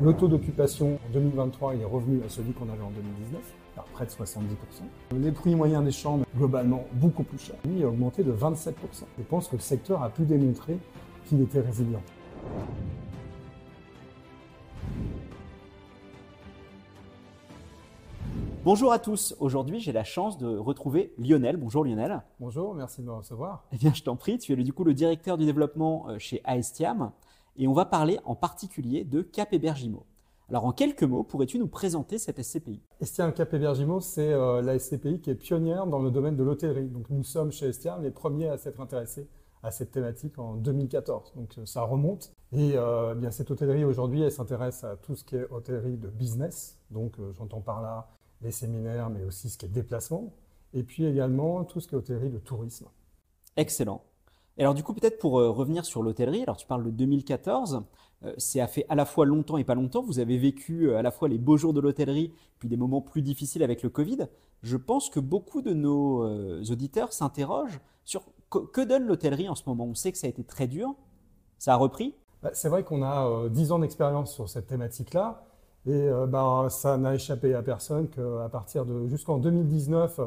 Le taux d'occupation en 2023 est revenu à celui qu'on avait en 2019, à près de 70%. Les prix moyens des chambres, globalement, beaucoup plus chers. Lui, a augmenté de 27%. Je pense que le secteur a pu démontrer qu'il était résilient. Bonjour à tous. Aujourd'hui, j'ai la chance de retrouver Lionel. Bonjour Lionel. Bonjour, merci de me recevoir. Eh bien, je t'en prie. Tu es du coup le directeur du développement euh, chez Aestiam et on va parler en particulier de Cap Hébergimo. Alors, en quelques mots, pourrais-tu nous présenter cette SCPI Estiam Cap Hébergimo, c'est euh, la SCPI qui est pionnière dans le domaine de l'hôtellerie. Donc, nous sommes chez Estiam les premiers à s'être intéressés à cette thématique en 2014. Donc, euh, ça remonte. Et bien, cette hôtellerie aujourd'hui, elle s'intéresse à tout ce qui est hôtellerie de business. Donc, j'entends par là les séminaires, mais aussi ce qui est déplacement, et puis également tout ce qui est hôtellerie de tourisme. Excellent. Alors du coup, peut-être pour euh, revenir sur l'hôtellerie, alors tu parles de 2014, euh, c'est a fait à la fois longtemps et pas longtemps, vous avez vécu euh, à la fois les beaux jours de l'hôtellerie, puis des moments plus difficiles avec le Covid. Je pense que beaucoup de nos auditeurs s'interrogent sur que donne l'hôtellerie en ce moment. On sait que ça a été très dur, ça a repris bah, C'est vrai qu'on a 10 ans d'expérience sur cette thématique-là. Et euh, bah, ça n'a échappé à personne qu'à partir de jusqu'en 2019,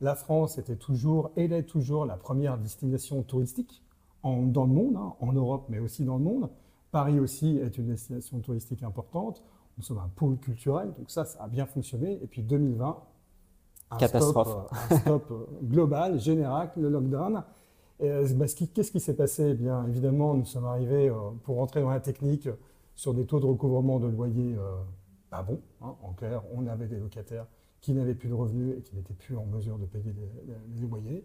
la France était toujours et est toujours la première destination touristique dans le monde, hein, en Europe, mais aussi dans le monde. Paris aussi est une destination touristique importante. Nous sommes un pôle culturel, donc ça, ça a bien fonctionné. Et puis 2020, un Catastrophe. Stop, euh, un stop euh, global, général, le lockdown. Bah, qu'est-ce qui s'est passé? Eh Bien évidemment, nous sommes arrivés, pour rentrer dans la technique, sur des taux de recouvrement de loyer pas bon. Hein. En clair, on avait des locataires qui n'avaient plus de revenus et qui n'étaient plus en mesure de payer les, loyers.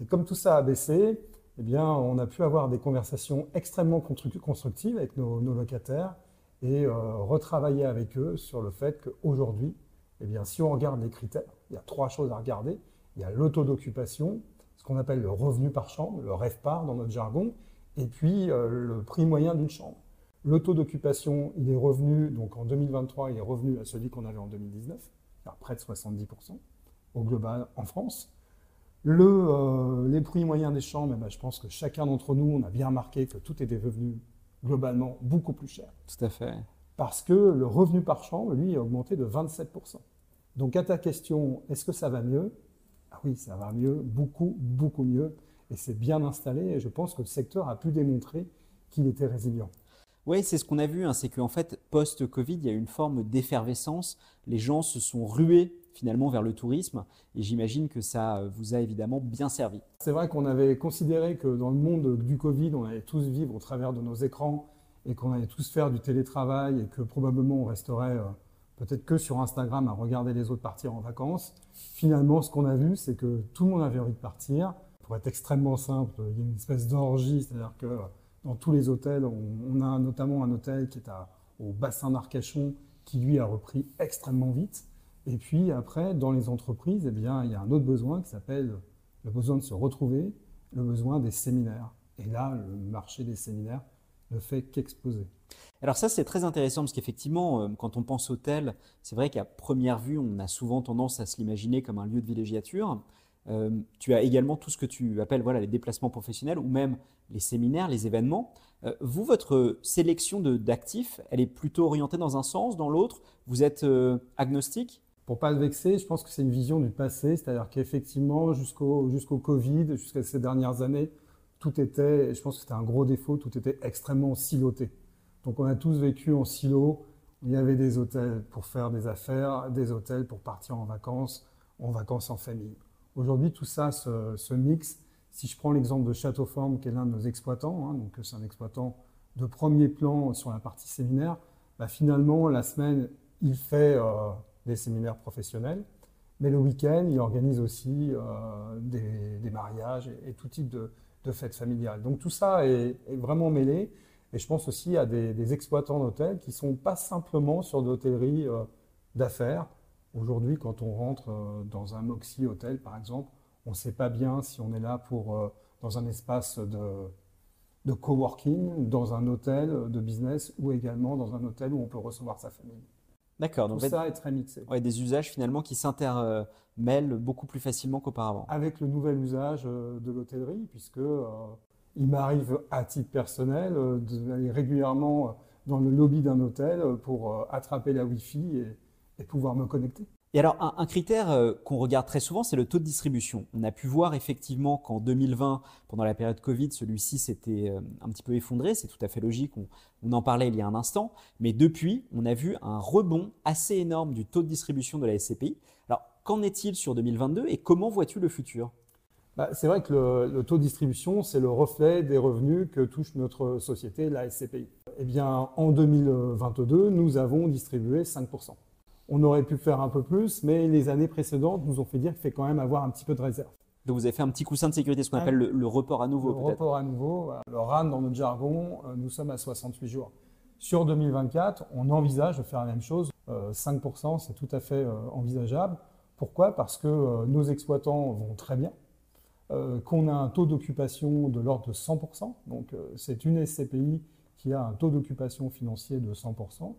Et comme tout ça a baissé, eh bien, on a pu avoir des conversations extrêmement constructives avec nos, locataires et euh, retravailler avec eux sur le fait qu'aujourd'hui, eh bien, si on regarde les critères, il y a trois choses à regarder. Il y a le taux d'occupation, ce qu'on appelle le revenu par chambre, le REVPAR dans notre jargon, et puis euh, le prix moyen d'une chambre. Le taux d'occupation, il est revenu, donc en 2023, il est revenu à celui qu'on avait en 2019, à près de 70% au global en France. Le, euh, les prix moyens des chambres, eh ben, je pense que chacun d'entre nous, on a bien remarqué que tout était devenu globalement beaucoup plus cher. Tout à fait. Parce que le revenu par chambre, lui, a augmenté de 27%. Donc à ta question, est-ce que ça va mieux? Ah Oui, ça va mieux, beaucoup, beaucoup mieux. Et c'est bien installé. Et je pense que le secteur a pu démontrer qu'il était résilient. Oui, c'est ce qu'on a vu, hein, c'est qu'en fait, post-Covid, il y a une forme d'effervescence. Les gens se sont rués finalement vers le tourisme et j'imagine que ça vous a évidemment bien servi. C'est vrai qu'on avait considéré que dans le monde du Covid, on allait tous vivre au travers de nos écrans et qu'on allait tous faire du télétravail et que probablement on resterait euh, peut-être que sur Instagram à regarder les autres partir en vacances. Finalement, ce qu'on a vu, c'est que tout le monde avait envie de partir. Pour être extrêmement simple, il y a une espèce d'orgie, c'est-à-dire que dans tous les hôtels. On, a notamment un hôtel qui est au bassin d'Arcachon qui lui a repris extrêmement vite. Et puis après, dans les entreprises, eh bien, il y a un autre besoin qui s'appelle le besoin de se retrouver, le besoin des séminaires. Et là, le marché des séminaires ne fait qu'exploser. Alors ça, c'est très intéressant parce qu'effectivement, euh, quand on pense hôtel, c'est vrai qu'à première vue, on a souvent tendance à se l'imaginer comme un lieu de villégiature. Euh, tu as également tout ce que tu appelles voilà, les déplacements professionnels ou même les séminaires, les événements. Euh, vous, votre sélection d'actifs, elle est plutôt orientée dans un sens, dans l'autre? Vous êtes euh, agnostique? Pour pas le vexer, je pense que c'est une vision du passé, c'est-à-dire qu'effectivement, jusqu'au jusqu'au Covid, jusqu'à ces dernières années, tout était, je pense que c'était un gros défaut, tout était extrêmement siloté. Donc on a tous vécu en silo, il y avait des hôtels pour faire des affaires, des hôtels pour partir en vacances, en vacances en famille. Aujourd'hui, tout ça se, mixe. Si je prends l'exemple de Château Forme, qui est l'un de nos exploitants, hein, donc c'est un exploitant de premier plan sur la partie séminaire, bah, finalement, la semaine, il fait euh, des séminaires professionnels, mais le week-end, il organise aussi euh, des, mariages et, tout type de, fêtes familiales. Donc tout ça est, vraiment mêlé. Et je pense aussi à des, exploitants d'hôtels qui ne sont pas simplement sur l'hôtellerie euh, d'affaires, Aujourd'hui, quand on rentre euh, dans un Moxie Hôtel, par exemple, on ne sait pas bien si on est là pour, euh, dans un espace de, de coworking, dans un hôtel de business ou également dans un hôtel où on peut recevoir sa famille. D'accord. Donc Tout ça est très mixé. Ouais, des usages finalement qui s'intermêlent beaucoup plus facilement qu'auparavant. Avec le nouvel usage euh, de l'hôtellerie, puisque il m'arrive à titre personnel d'aller régulièrement dans le lobby d'un hôtel pour attraper la Wi-Fi et pouvoir me connecter. Et alors, un, critère euh, qu'on regarde très souvent, c'est le taux de distribution. On a pu voir effectivement qu'en 2020, pendant la période Covid, celui-ci s'était euh, un petit peu effondré. C'est tout à fait logique. On, en parlait il y a un instant. Mais depuis, on a vu un rebond assez énorme du taux de distribution de la SCPI. Alors, qu'en est-il sur 2022 et comment vois-tu le futur? Bah, c'est vrai que le, le, taux de distribution, c'est le reflet des revenus que touche notre société, la SCPI. Eh bien, en 2022, nous avons distribué 5%. On aurait pu faire un peu plus, mais les années précédentes nous ont fait dire qu'il fait quand même avoir un petit peu de réserve. Donc vous avez fait un petit coussin de sécurité, ce qu'on appelle le, report à nouveau. Le report à nouveau, le RAN dans notre jargon, euh, nous sommes à 68 jours. Sur 2024, on envisage de faire la même chose. 5%, euh, c'est tout à fait euh, envisageable. Pourquoi? Parce que nos exploitants vont très bien, qu'on a un taux d'occupation de l'ordre de 100%. Donc c'est une SCPI qui a un taux d'occupation financier de 100%.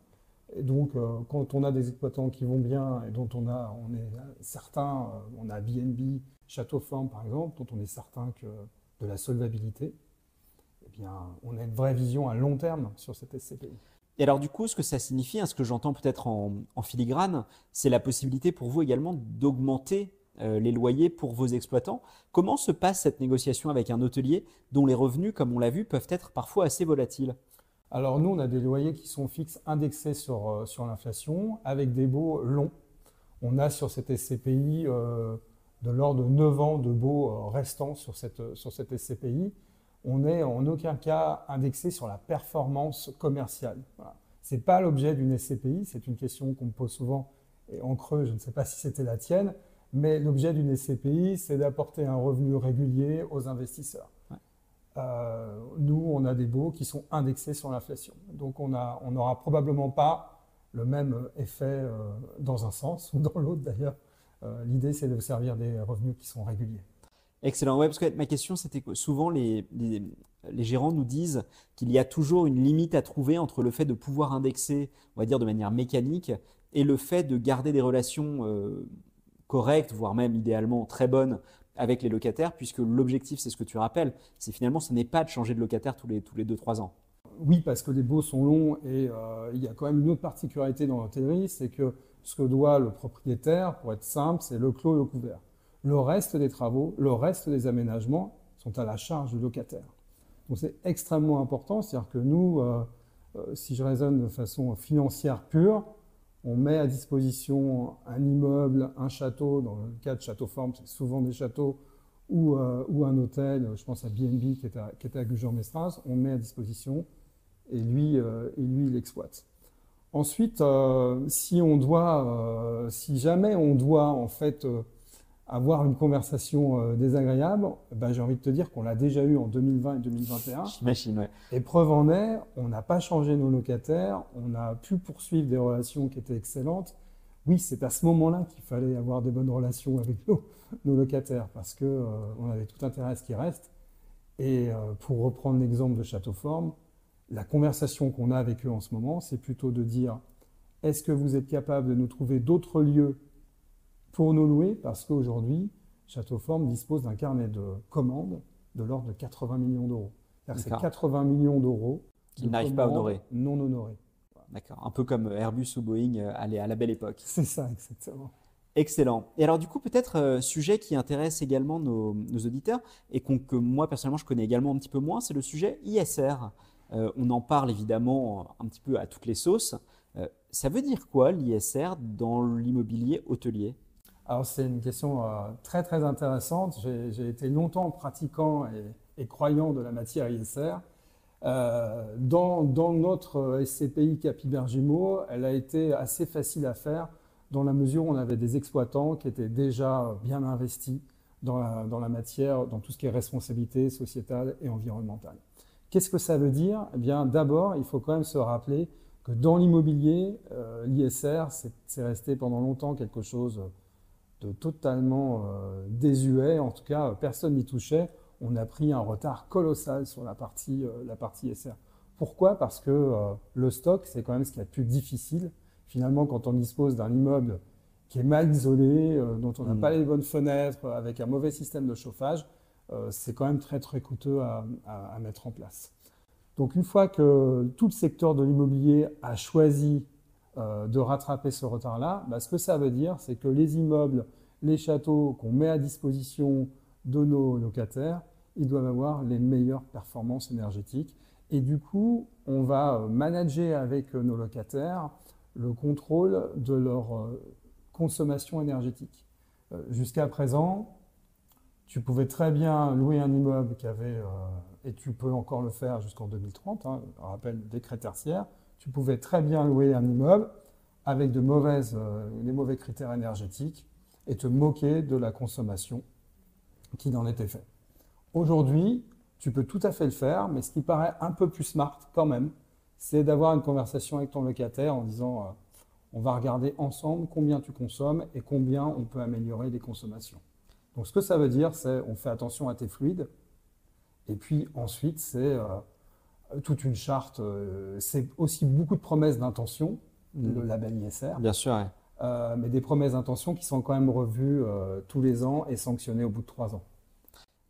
Donc, euh, quand on a des exploitants qui vont bien et dont on, a, on est certain, euh, on a BNB, Château Forme par exemple, dont on est certain que de la solvabilité, eh bien, on a une vraie vision à long terme sur cette SCPI. Et alors du coup, ce que ça signifie, hein, ce que j'entends peut-être en, filigrane, c'est la possibilité pour vous également d'augmenter euh, les loyers pour vos exploitants. Comment se passe cette négociation avec un hôtelier dont les revenus, comme on l'a vu, peuvent être parfois assez volatiles? Alors nous, on a des loyers qui sont fixes, indexés sur, euh, l'inflation, avec des baux longs. On a sur cette SCPI euh, de l'ordre de 9 ans de baux euh, restants sur cette, sur cette SCPI. On n'est en aucun cas indexé sur la performance commerciale. Ce n'est pas l'objet d'une SCPI, c'est une question qu'on me pose souvent, et en creux, je ne sais pas si c'était la tienne, mais l'objet d'une SCPI, c'est d'apporter un revenu régulier aux investisseurs. Euh, nous, on a des baux qui sont indexés sur l'inflation. Donc, on n'aura probablement pas le même effet euh, dans un sens ou dans l'autre d'ailleurs. Euh, l'idée, c'est de servir des revenus qui sont réguliers. Excellent. Ouais, parce que ma question, c'était que souvent les, gérants nous disent qu'il y a toujours une limite à trouver entre le fait de pouvoir indexer, on va dire de manière mécanique, et le fait de garder des relations correctes, voire même idéalement très bonnes avec les locataires, puisque l'objectif, c'est ce que tu rappelles, c'est finalement, ce n'est pas de changer de locataire tous les, tous les 2-3 ans. Oui, parce que les baux sont longs et euh, il y a quand même une autre particularité dans l'hôtellerie, c'est que ce que doit le propriétaire, pour être simple, c'est le clos et le couvert. Le reste des travaux, le reste des aménagements sont à la charge du locataire. Donc c'est extrêmement important, c'est-à-dire que nous, euh, euh, si je raisonne de façon financière pure, on met à disposition un immeuble, un château, dans le cas de château forme, c'est souvent des châteaux, ou, euh, un hôtel, je pense à BNB qui est à, qui à Gujan-Mestras, on met à disposition et lui, euh, et lui il exploite. Ensuite, euh, si on doit, si jamais on doit en fait avoir une conversation euh, désagréable, ben, j'ai envie de te dire qu'on l'a déjà eu en 2020 et 2021. J'imagine, ouais. Et preuve en est, on n'a pas changé nos locataires, on a pu poursuivre des relations qui étaient excellentes. Oui, c'est à ce moment-là qu'il fallait avoir des bonnes relations avec nos, nos locataires parce que euh, on avait tout intérêt à ce qu'ils restent. Et euh, pour reprendre l'exemple de Château Forme, la conversation qu'on a avec eux en ce moment, c'est plutôt de dire est-ce que vous êtes capable de nous trouver d'autres lieux pour nous louer parce qu'aujourd'hui, Château Forme dispose d'un carnet de commandes de l'ordre de 80 millions d'euros. C'est 80 millions d'euros qu'ils n'arrivent pas à honorer. Non honorés. D'accord. Un peu comme Airbus ou Boeing euh, à la belle époque. C'est ça, exactement. Excellent. Et alors du coup, peut-être euh, sujet qui intéresse également nos, auditeurs et que moi personnellement je connais également un petit peu moins, c'est le sujet ISR. Euh, on en parle évidemment un petit peu à toutes les sauces. ça veut dire quoi l'ISR dans l'immobilier hôtelier? Alors c'est une question euh, très très intéressante. J'ai été longtemps pratiquant et, croyant de la matière ISR. Euh, dans, notre SCPI Capibergimo, elle a été assez facile à faire dans la mesure où on avait des exploitants qui étaient déjà bien investis dans la, matière, dans tout ce qui est responsabilité sociétale et environnementale. Qu'est-ce que ça veut dire? Eh bien, d'abord, il faut quand même se rappeler que dans l'immobilier, euh, l'ISR, c'est resté pendant longtemps quelque chose totalement euh, désuet. En tout cas, personne n'y touchait. On a pris un retard colossal sur la partie, euh, la partie SR. Pourquoi? Parce que euh, le stock, c'est quand même ce qui est le plus difficile. Finalement, quand on dispose d'un immeuble qui est mal isolé, dont on n'a mm. pas les bonnes fenêtres, avec un mauvais système de chauffage, c'est quand même très très coûteux à, mettre en place. Donc une fois que tout le secteur de l'immobilier a choisi euh, de rattraper ce retard-là, bah, ce que ça veut dire, c'est que les immeubles, les châteaux qu'on met à disposition de nos locataires, ils doivent avoir les meilleures performances énergétiques. Et du coup, on va euh, manager avec nos locataires le contrôle de leur euh, consommation énergétique. Jusqu'à présent, tu pouvais très bien louer un immeuble qui avait, et tu peux encore le faire jusqu'en 2030, hein, on rappelle décret tertiaire, tu pouvais très bien louer un immeuble avec de mauvaises, euh, les mauvais critères énergétiques et te moquer de la consommation qui en était fait. Aujourd'hui, tu peux tout à fait le faire, mais ce qui paraît un peu plus smart quand même, c'est d'avoir une conversation avec ton locataire en disant euh, on va regarder ensemble combien tu consommes et combien on peut améliorer les consommations. Donc ce que ça veut dire, c'est on fait attention à tes fluides, et puis ensuite c'est euh, toute une charte. Euh, c'est aussi beaucoup de promesses d'intention, le mm. label ISR. Bien sûr. Euh, mais des promesses d'intention qui sont quand même revues euh, tous les ans et sanctionnées au bout de trois ans.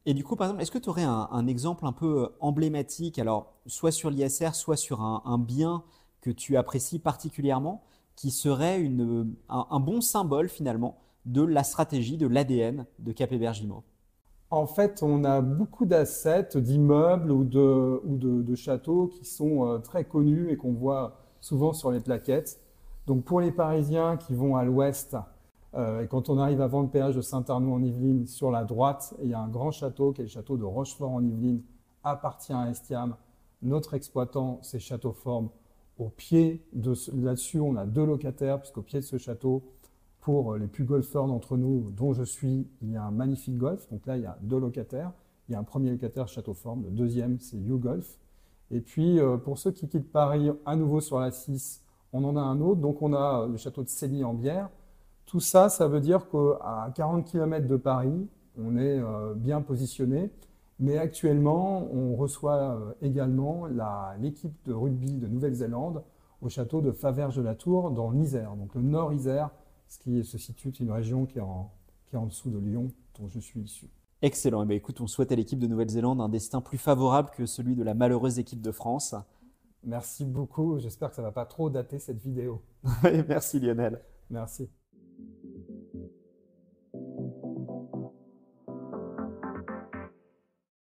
Et du coup, par exemple, est-ce que tu aurais un, exemple un peu emblématique, alors soit sur l'ISR, soit sur un, bien que tu apprécies particulièrement, qui serait une, un, bon symbole finalement de la stratégie, de l'ADN de Cap Hébergement? En fait, on a beaucoup d'assets, d'immeubles ou, de, châteaux qui sont euh, très connus et qu'on voit souvent sur les plaquettes. Donc pour les Parisiens qui vont à l'ouest, euh, et quand on arrive avant le péage de Saint-Arnaud en Yvelines, sur la droite, il y a un grand château qui est le château de Rochefort en Yvelines, appartient à Estiam. Notre exploitant, c'est Château Forme. Au pied de là-dessus, on a deux locataires, puisqu'au pied de ce château, pour les plus golfeurs d'entre nous, dont je suis, il y a un magnifique golf. Donc là, il y a deux locataires. Il y a un premier locataire Château Forme, le deuxième, c'est YouGolf. Et puis, euh, pour ceux qui quittent Paris à nouveau sur la 6, on en a un autre. Donc, on a le château de Célie en Bière. Tout ça, ça veut dire qu'à 40 km de Paris, on est euh, bien positionné. Mais actuellement, on reçoit euh, également l'équipe de rugby de Nouvelle-Zélande au château de Faverges-de-la-Tour dans l'Isère, donc le nord Isère, ce qui se situe une région qui est, en, qui est en dessous de Lyon, dont je suis issu. Excellent. Eh bien, écoute, on souhaite à l'équipe de Nouvelle-Zélande un destin plus favorable que celui de la malheureuse équipe de France. Merci beaucoup. J'espère que ça ne va pas trop dater cette vidéo. Merci Lionel. Merci.